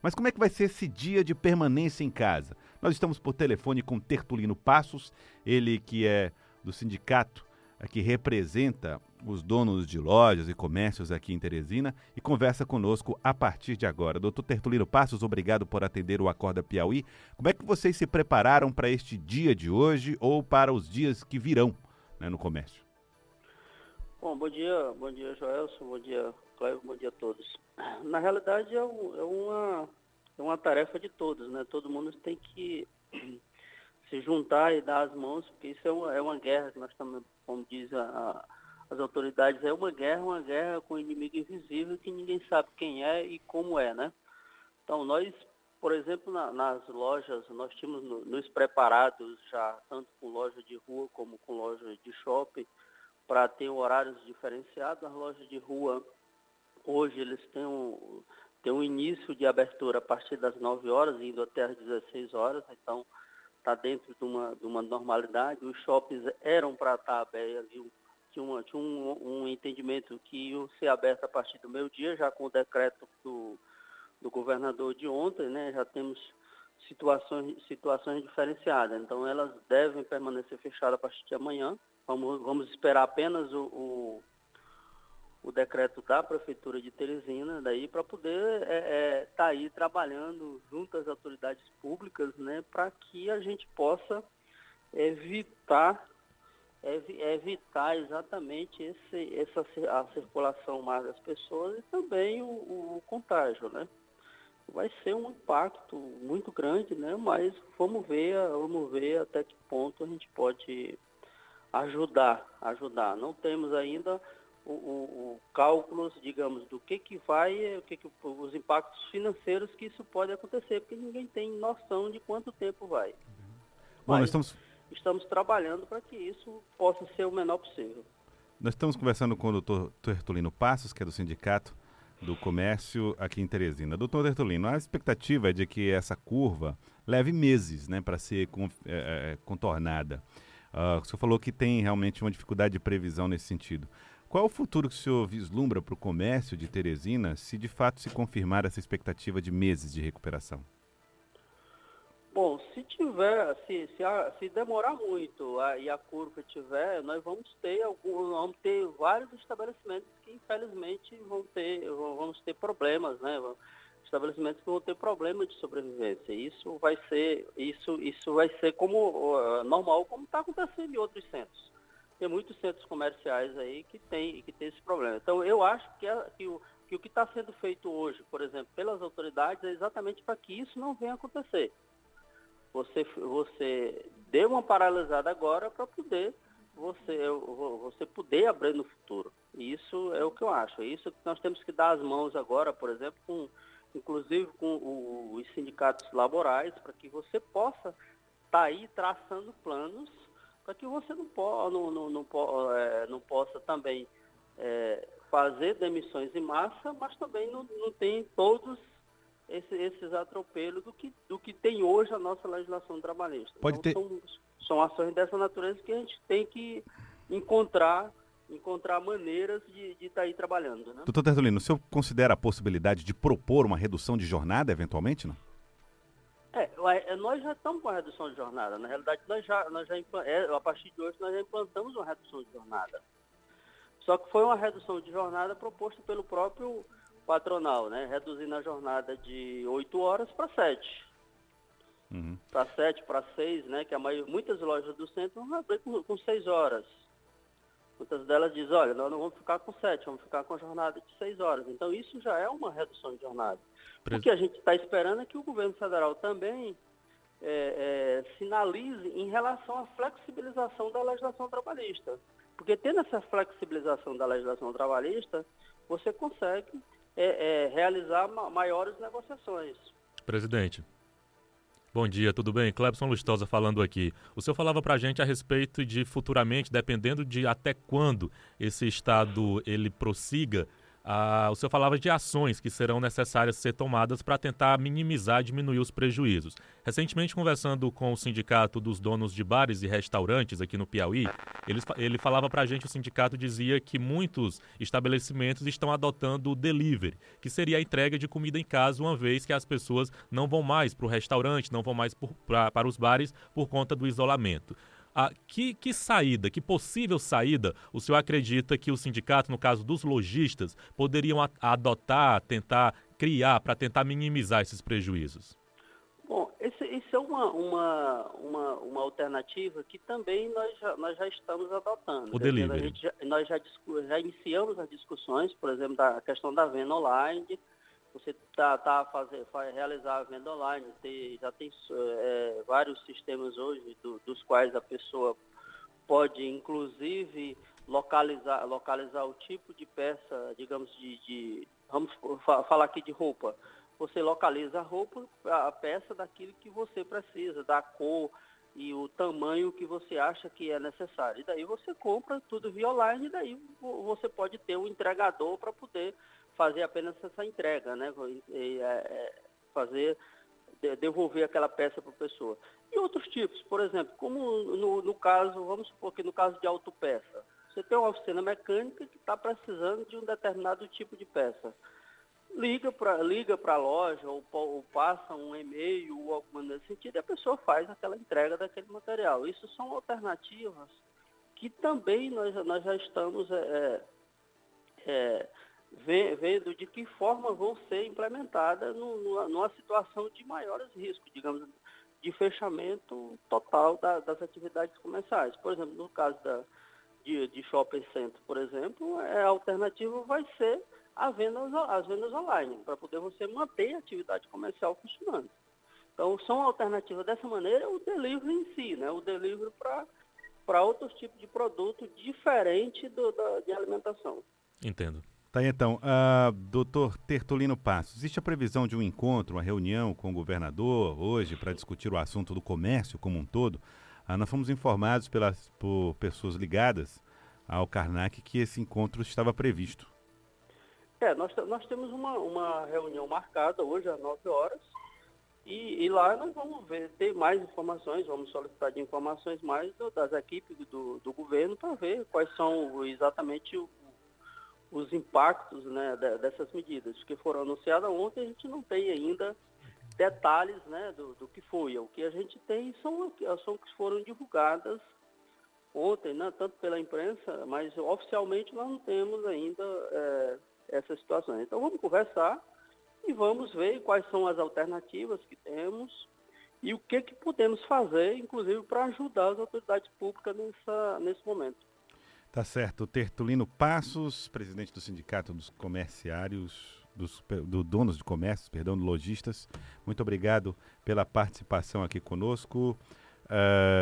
Mas como é que vai ser esse dia de permanência em casa? Nós estamos por telefone com Tertulino Passos, ele que é do sindicato que representa os donos de lojas e comércios aqui em Teresina e conversa conosco a partir de agora. Doutor Tertulino Passos, obrigado por atender o Acorda Piauí. Como é que vocês se prepararam para este dia de hoje ou para os dias que virão né, no comércio? Bom, bom dia, bom dia Joelson, bom dia Cléber, bom dia a todos. Na realidade é, um, é, uma, é uma tarefa de todos, né? Todo mundo tem que se juntar e dar as mãos, porque isso é uma, é uma guerra que nós estamos, como diz a, a, as autoridades, é uma guerra, uma guerra com inimigo invisível que ninguém sabe quem é e como é, né? Então nós, por exemplo, na, nas lojas, nós tínhamos nos preparados já, tanto com loja de rua como com loja de shopping, para ter horários diferenciados. As lojas de rua Hoje eles têm um, têm um início de abertura a partir das 9 horas, indo até as 16 horas, então está dentro de uma, de uma normalidade. Os shoppings eram para estar abertos, tinha, uma, tinha um, um, entendimento que iam ser abertos a partir do meio dia, já com o decreto do, do governador de ontem, né, já temos situações, situações diferenciadas. Então elas devem permanecer fechadas a partir de amanhã. Vamos, vamos esperar apenas o, o o decreto da Prefeitura de Teresina, daí para poder estar é, é, tá aí trabalhando junto às autoridades públicas, né, para que a gente possa evitar evitar exatamente esse, essa a circulação mais das pessoas e também o, o contágio, né? Vai ser um impacto muito grande, né? Mas vamos ver, vamos ver até que ponto a gente pode ajudar, ajudar. Não temos ainda o, o, cálculos, digamos, do que, que vai, o que, que os impactos financeiros que isso pode acontecer, porque ninguém tem noção de quanto tempo vai. Bom, Mas estamos... estamos trabalhando para que isso possa ser o menor possível. Nós estamos conversando com o doutor Tertulino Passos, que é do Sindicato do Comércio aqui em Teresina. Doutor Tertulino, a expectativa é de que essa curva leve meses né, para ser é, é, contornada. Uh, o senhor falou que tem realmente uma dificuldade de previsão nesse sentido. Qual o futuro que o senhor vislumbra para o comércio de Teresina se de fato se confirmar essa expectativa de meses de recuperação? Bom, se tiver, se, se, se demorar muito a, e a curva tiver, nós vamos ter algum, vamos ter vários estabelecimentos que infelizmente vão ter, vamos ter problemas, né? Estabelecimentos que vão ter problemas de sobrevivência. Isso vai ser, isso, isso vai ser como normal, como está acontecendo em outros centros tem muitos centros comerciais aí que tem, que tem esse problema. Então, eu acho que, é, que o que o que está sendo feito hoje, por exemplo, pelas autoridades, é exatamente para que isso não venha acontecer. Você, você dê uma paralisada agora para poder você, você poder abrir no futuro. Isso é o que eu acho. É isso que nós temos que dar as mãos agora, por exemplo, com, inclusive com os sindicatos laborais, para que você possa estar tá aí traçando planos para que você não, não, não, não, é, não possa também é, fazer demissões em massa, mas também não, não tem todos esse, esses atropelos do que, do que tem hoje a nossa legislação trabalhista. Pode então, ter... são, são ações dessa natureza que a gente tem que encontrar encontrar maneiras de estar tá aí trabalhando. Né? Doutor Tertulino, o senhor considera a possibilidade de propor uma redução de jornada, eventualmente, não? Nós já estamos com a redução de jornada. Na realidade, nós já, nós já é, a partir de hoje, nós já implantamos uma redução de jornada. Só que foi uma redução de jornada proposta pelo próprio patronal, né? Reduzindo a jornada de 8 horas para 7. Uhum. Para 7, para 6, né? Que a maioria, muitas lojas do centro vão abrir com, com 6 horas. Muitas delas dizem, olha, nós não vamos ficar com 7, vamos ficar com a jornada de 6 horas. Então, isso já é uma redução de jornada. O que a gente está esperando é que o governo federal também é, é, sinalize em relação à flexibilização da legislação trabalhista. Porque tendo essa flexibilização da legislação trabalhista, você consegue é, é realizar maiores negociações. Presidente. Bom dia, tudo bem? Clebson Lustosa falando aqui. O senhor falava para a gente a respeito de futuramente, dependendo de até quando esse Estado ele prossiga Ah, o senhor falava de ações que serão necessárias ser tomadas para tentar minimizar, diminuir os prejuízos. Recentemente, conversando com o sindicato dos donos de bares e restaurantes aqui no Piauí, ele, ele falava para a gente, o sindicato dizia que muitos estabelecimentos estão adotando o delivery, que seria a entrega de comida em casa, uma vez que as pessoas não vão mais para o restaurante, não vão mais por, pra, para os bares por conta do isolamento. Ah, que, que, saída, que possível saída o senhor acredita que o sindicato, no caso dos lojistas, poderiam a, adotar, tentar criar para tentar minimizar esses prejuízos? Bom, esse, isso é uma, uma, uma, uma, alternativa que também nós já, nós já estamos adotando. O delivery. Já, nós já, já iniciamos as discussões, por exemplo, da questão da venda online, você tá, tá fazer, realizar a venda online, tem, já tem é, vários sistemas hoje do, dos quais a pessoa pode inclusive localizar, localizar o tipo de peça, digamos, de, de vamos falar aqui de roupa. Você localiza a roupa, a peça daquilo que você precisa, da cor e o tamanho que você acha que é necessário. E daí você compra tudo via online e daí você pode ter um entregador para poder fazer apenas essa entrega, né? E, é, é, fazer, devolver aquela peça para a pessoa. E outros tipos, por exemplo, como no, no, caso, vamos supor que no caso de autopeça, você tem uma oficina mecânica que está precisando de um determinado tipo de peça. Liga para liga a loja ou, ou passa um e-mail ou alguma nesse sentido e a pessoa faz aquela entrega daquele material. Isso são alternativas que também nós, nós já estamos é, é, vendo de que forma vão ser implementadas numa situação de maiores riscos, digamos, de fechamento total da, das atividades comerciais. Por exemplo, no caso da, de, de shopping center, por exemplo, é, a alternativa vai ser a as vendas online, para poder você manter a atividade comercial funcionando. Então, são alternativas dessa maneira o delivery em si, né? o delivery para outros tipos de produto diferente do, da, de alimentação. Entendo. Tá aí, então. Uh, doutor Tertulino Passos, existe a previsão de um encontro, uma reunião com o governador hoje para discutir o assunto do comércio como um todo? Uh, nós fomos informados pelas, por pessoas ligadas ao Karnak que esse encontro estava previsto. É, nós, nós temos uma, uma reunião marcada hoje às 9 horas e, e, lá nós vamos ver, ter mais informações, vamos solicitar de informações mais das equipes do, do governo para ver quais são exatamente o, os impactos né, dessas medidas que foram anunciadas ontem, a gente não tem ainda detalhes né, do, do que foi. O que a gente tem são, são que foram divulgadas ontem, né, tanto pela imprensa, mas oficialmente nós não temos ainda é, essas situações. Então vamos conversar e vamos ver quais são as alternativas que temos e o que, que podemos fazer, inclusive, para ajudar as autoridades públicas nessa, nesse momento. Tá certo. Tertulino Passos, presidente do Sindicato dos Comerciários, dos do donos de comércios, perdão, lojistas. Muito obrigado pela participação aqui conosco. Uh,